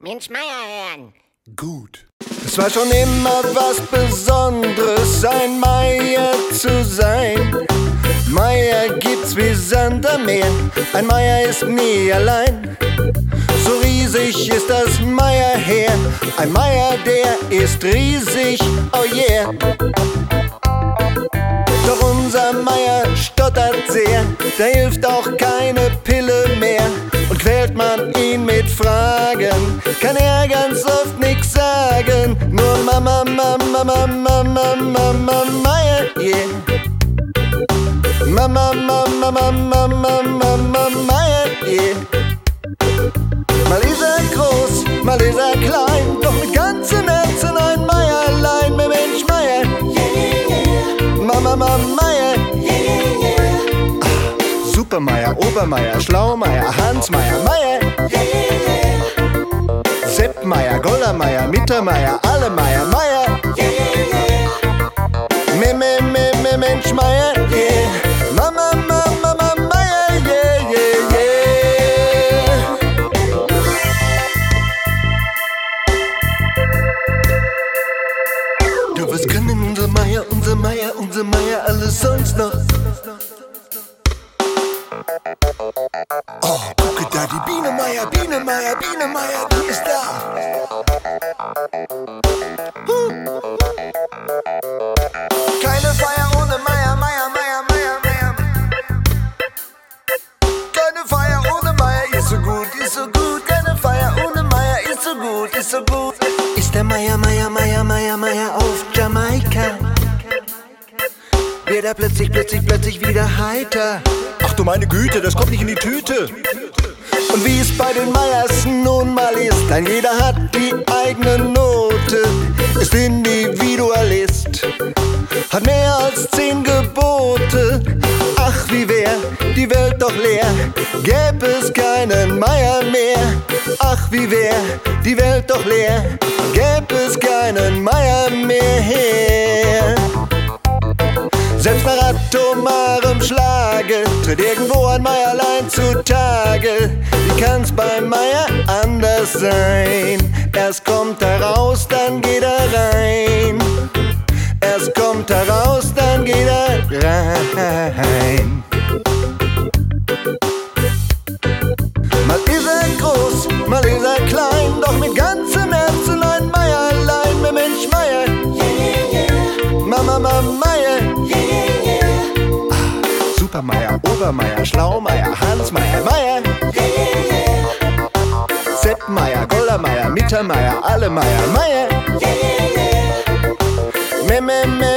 Mensch Meier hören. Gut. Es war schon immer was Besonderes, ein Meier zu sein. Meier gibt's wie Sand am Meer, ein Meier ist nie allein. So riesig ist das Meierheer, ein Meier, der ist riesig, oh yeah. Doch unser Meier stottert sehr, da hilft auch keine Pille kann er ganz oft nix sagen. Nur Mama, Mama, Mama, Mama, Mama, Meier, yeah. Mama, Mama, Mama, Mama, Mama, Meier, yeah. Mal ist er groß, mal ist er klein, doch mit ganzem Herzen ein Meierlein, mir Mensch Meier. Mama, Mama, Meier. Ah, Supermeier, Obermeier, Schlaumeier, Hansmeier, Meier. Gollermeier, Mittermeier, alle Meier, Meier. Me, me, me, me, Mensch Meier, yeah. Mama, Mama, Mama, Meier, yeah, yeah, yeah. Du, was können unser Meier, unser Meier, unser Meier alles sonst noch? Oh, gucke da, die Biene Meier, Biene Meier, Biene Meier, die ist da. Keine Feier ohne Meier, Meier, Meier, Meier, Meier. Keine Feier ohne Meier ist so gut, ist so gut. Keine Feier ohne Meier ist so gut, ist so gut. Ist der Meier, Meier, Meier, Meier, Meier auf Jamaika? Wird er plötzlich, plötzlich, plötzlich wieder heiter? Ach du meine Güte, das kommt nicht in die Tüte. Und wie es bei den Meyers nun mal ist, ein jeder hat die eigene Note, ist Individualist, hat mehr als zehn Gebote. Ach, wie wär die Welt doch leer, gäbe es keinen Meier mehr. Ach, wie wär die Welt doch leer, gäbe es keinen Meier mehr. Selbst nach atomarem Schlage tritt irgendwo ein Meierlein zutage. Beim Meier anders sein? Erst kommt er raus, dann geht er rein. Erst kommt er raus, dann geht er rein. Mal ist er groß, mal ist er klein, doch mit ganzem Herzen ein Meierlein, mir Mensch Meier. Mama, Mama, Meier. Supermeier, Obermeier, Schlaumeier, Hansmeier, Meier. Gollermeier, Mittermeier, alle Meier, Meier. Me, me, me,